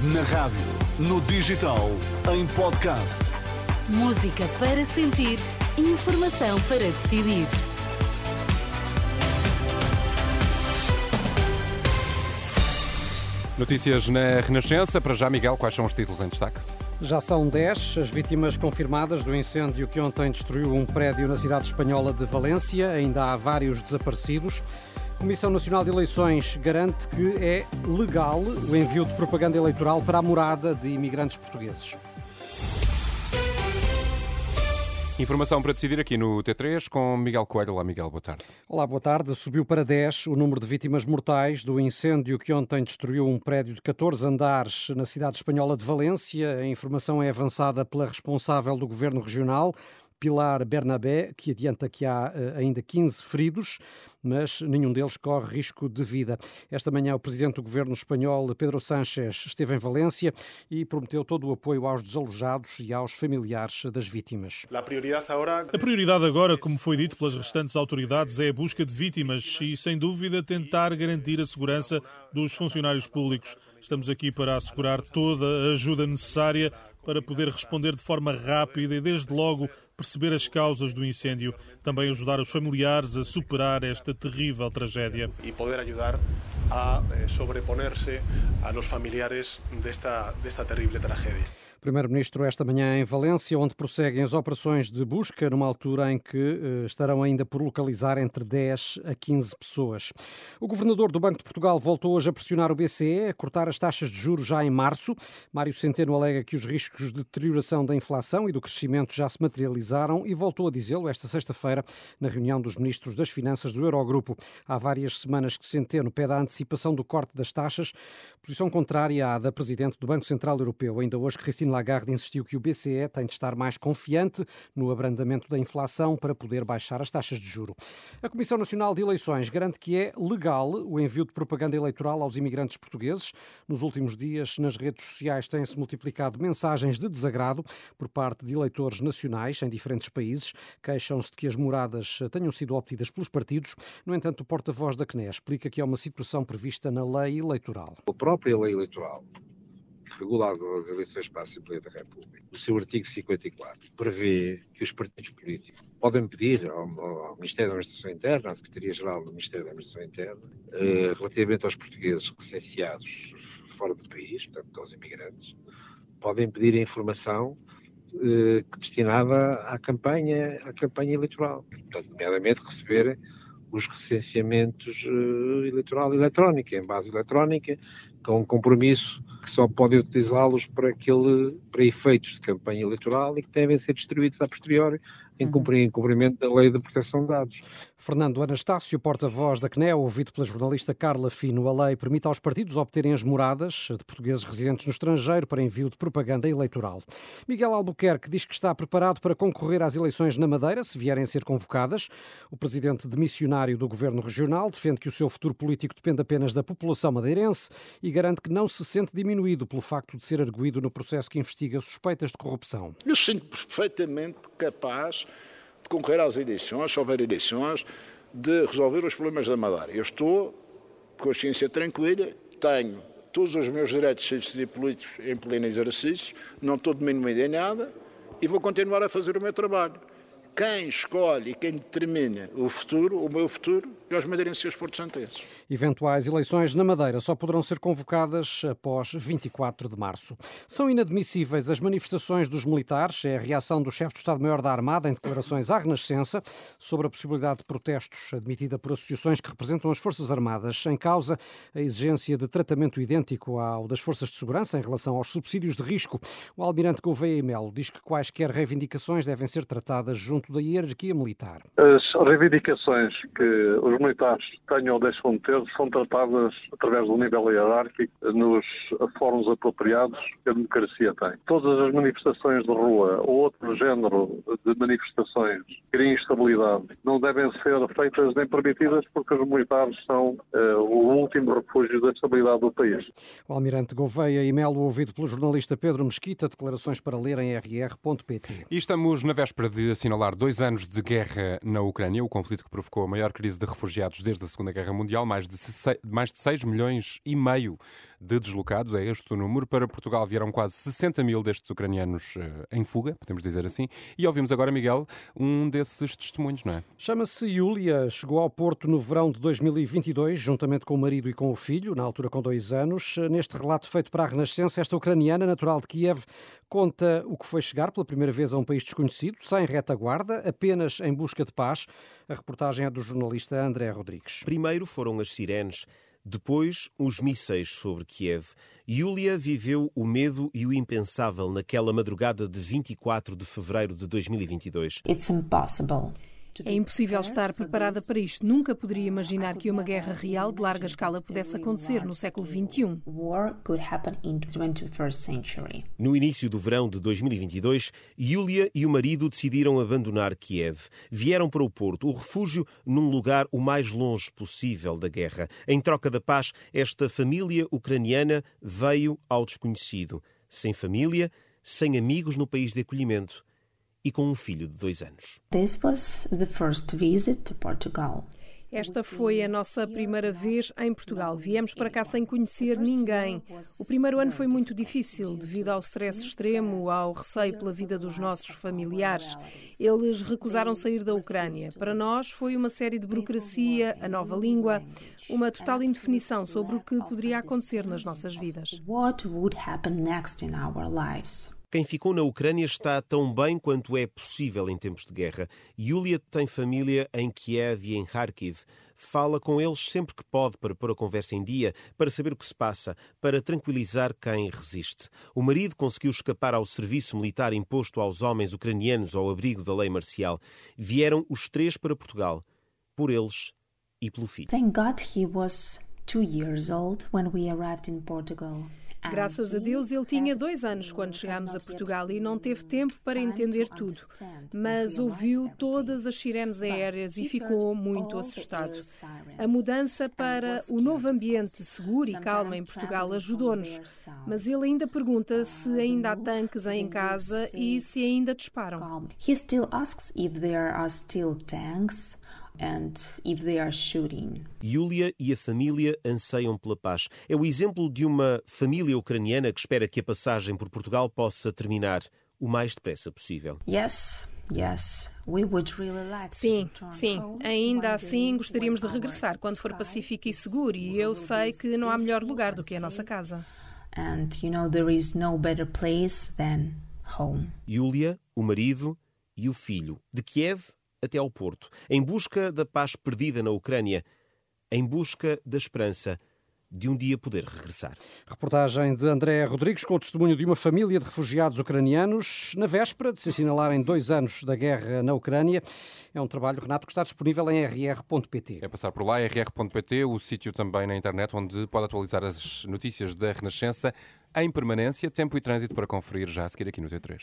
Na rádio, no digital, em podcast. Música para sentir, informação para decidir. Notícias na Renascença. Para já, Miguel, quais são os títulos em destaque? Já são 10 as vítimas confirmadas do incêndio que ontem destruiu um prédio na cidade espanhola de Valência. Ainda há vários desaparecidos. A Comissão Nacional de Eleições garante que é legal o envio de propaganda eleitoral para a morada de imigrantes portugueses. Informação para decidir aqui no T3 com Miguel Coelho. Olá, Miguel, boa tarde. Olá, boa tarde. Subiu para 10 o número de vítimas mortais do incêndio que ontem destruiu um prédio de 14 andares na cidade espanhola de Valência. A informação é avançada pela responsável do governo regional. Pilar Bernabé, que adianta que há eh, ainda 15 feridos, mas nenhum deles corre risco de vida. Esta manhã, o presidente do governo espanhol, Pedro Sánchez, esteve em Valência e prometeu todo o apoio aos desalojados e aos familiares das vítimas. A prioridade agora, como foi dito pelas restantes autoridades, é a busca de vítimas e, sem dúvida, tentar garantir a segurança dos funcionários públicos. Estamos aqui para assegurar toda a ajuda necessária para poder responder de forma rápida e, desde logo, perceber as causas do incêndio, também ajudar os familiares a superar esta terrível tragédia. E poder ajudar a eh, sobreponer-se a los familiares desta, desta terrível tragédia. Primeiro-Ministro esta manhã em Valência, onde prosseguem as operações de busca, numa altura em que eh, estarão ainda por localizar entre 10 a 15 pessoas. O Governador do Banco de Portugal voltou hoje a pressionar o BCE a cortar as taxas de juros já em março. Mário Centeno alega que os riscos de deterioração da inflação e do crescimento já se materializaram e voltou a dizê-lo esta sexta-feira na reunião dos ministros das Finanças do Eurogrupo. Há várias semanas que Centeno pede a antecipação do corte das taxas, posição contrária à da Presidente do Banco Central Europeu. Ainda hoje, Cristina Lagarde insistiu que o BCE tem de estar mais confiante no abrandamento da inflação para poder baixar as taxas de juro. A Comissão Nacional de Eleições garante que é legal o envio de propaganda eleitoral aos imigrantes portugueses. Nos últimos dias, nas redes sociais têm-se multiplicado mensagens de desagrado por parte de eleitores nacionais em diferentes países. Queixam-se de que as moradas tenham sido obtidas pelos partidos. No entanto, o porta-voz da CNE explica que é uma situação prevista na lei eleitoral. A própria lei eleitoral regulado as eleições para a Assembleia da República, o seu artigo 54 prevê que os partidos políticos podem pedir ao, ao Ministério da Administração Interna, à Secretaria-Geral do Ministério da Administração Interna, eh, relativamente aos portugueses recenseados fora do país, portanto, aos imigrantes, podem pedir a informação eh, destinada à campanha, à campanha eleitoral. Portanto, nomeadamente receber os recenseamentos uh, eleitoral eletrónica, em base eletrónica, com um compromisso que só podem utilizá-los para aquele para efeitos de campanha eleitoral e que devem ser distribuídos a posteriori em uhum. cumprimento da Lei de Proteção de Dados. Fernando Anastácio, porta-voz da CNE, ouvido pela jornalista Carla Fino, a lei permite aos partidos obterem as moradas de portugueses residentes no estrangeiro para envio de propaganda eleitoral. Miguel Albuquerque diz que está preparado para concorrer às eleições na Madeira, se vierem a ser convocadas. O presidente demissionário do governo regional defende que o seu futuro político depende apenas da população madeirense e garante que não se sente diminuído pelo facto de ser arguído no processo que investiga suspeitas de corrupção. Eu sinto perfeitamente capaz de concorrer às eleições, se houver eleições, de resolver os problemas da Madeira. Eu estou de consciência tranquila, tenho todos os meus direitos cívicos e políticos em pleno exercício, não estou diminuindo em nada e vou continuar a fazer o meu trabalho quem escolhe e quem determina o futuro, o meu futuro, é os madeirenses e os porto-santenses. Eventuais eleições na Madeira só poderão ser convocadas após 24 de março. São inadmissíveis as manifestações dos militares, é a reação do chefe do Estado-Maior da Armada em declarações à Renascença sobre a possibilidade de protestos admitida por associações que representam as Forças Armadas. Em causa, a exigência de tratamento idêntico ao das Forças de Segurança em relação aos subsídios de risco. O almirante Gouveia e Melo diz que quaisquer reivindicações devem ser tratadas junto da hierarquia militar. As reivindicações que os militares tenham ou deixam de ter são tratadas através do nível hierárquico nos fóruns apropriados que a democracia tem. Todas as manifestações de rua ou outro género de manifestações que criem instabilidade não devem ser feitas nem permitidas porque os militares são uh, o último refúgio da estabilidade do país. O almirante Gouveia e Melo, ouvido pelo jornalista Pedro Mesquita, declarações para ler em rr.pt. E estamos na véspera de assinalar dois anos de guerra na Ucrânia, o conflito que provocou a maior crise de refugiados desde a Segunda Guerra Mundial, mais de, mais de 6 milhões e meio de deslocados, é este o número. Para Portugal vieram quase 60 mil destes ucranianos uh, em fuga, podemos dizer assim. E ouvimos agora, Miguel, um desses testemunhos, não é? Chama-se Yulia, chegou ao Porto no verão de 2022, juntamente com o marido e com o filho, na altura com dois anos. Neste relato feito para a Renascença, esta ucraniana, natural de Kiev, conta o que foi chegar pela primeira vez a um país desconhecido, sem retaguarda, apenas em busca de paz. A reportagem é do jornalista André Rodrigues. Primeiro foram as sirenes depois, os mísseis sobre Kiev. Yulia viveu o medo e o impensável naquela madrugada de 24 de fevereiro de 2022. It's impossible. É impossível estar preparada para isto. Nunca poderia imaginar que uma guerra real de larga escala pudesse acontecer no século XXI. No início do verão de 2022, Yulia e o marido decidiram abandonar Kiev. Vieram para o Porto, o refúgio num lugar o mais longe possível da guerra. Em troca da paz, esta família ucraniana veio ao desconhecido. Sem família, sem amigos no país de acolhimento e com um filho de dois anos. Esta foi a nossa primeira vez em Portugal. Viemos para cá sem conhecer ninguém. O primeiro ano foi muito difícil, devido ao stress extremo, ao receio pela vida dos nossos familiares. Eles recusaram sair da Ucrânia. Para nós foi uma série de burocracia, a nova língua, uma total indefinição sobre o que poderia acontecer nas nossas vidas. Quem ficou na Ucrânia está tão bem quanto é possível em tempos de guerra. Yulia tem família em Kiev e em Kharkiv. Fala com eles sempre que pode para pôr a conversa em dia, para saber o que se passa, para tranquilizar quem resiste. O marido conseguiu escapar ao serviço militar imposto aos homens ucranianos ao abrigo da lei marcial. Vieram os três para Portugal, por eles e pelo filho. Thank God he was two years old when we arrived in Portugal. Graças a Deus, ele tinha dois anos quando chegámos a Portugal e não teve tempo para entender tudo, mas ouviu todas as sirenes aéreas e ficou muito assustado. A mudança para o novo ambiente seguro e calmo em Portugal ajudou-nos, mas ele ainda pergunta se ainda há tanques em casa e se ainda disparam. He still asks if there are still tanks and if they are shooting. Yulia e a família anseiam pela paz. É o exemplo de uma família ucraniana que espera que a passagem por Portugal possa terminar o mais depressa possível. Yes. Yes, we would really like sim, sim. Ainda assim gostaríamos de regressar quando for pacífico e seguro e eu sei que não há melhor lugar do que a nossa casa. And you know there is no better place than home. Yulia, o marido e o filho de Kiev até ao Porto, em busca da paz perdida na Ucrânia, em busca da esperança de um dia poder regressar. Reportagem de André Rodrigues com o testemunho de uma família de refugiados ucranianos na véspera de se assinalarem dois anos da guerra na Ucrânia. É um trabalho, Renato, que está disponível em rr.pt. É passar por lá, rr.pt, o sítio também na internet onde pode atualizar as notícias da Renascença em permanência, tempo e trânsito para conferir já a seguir aqui no T3.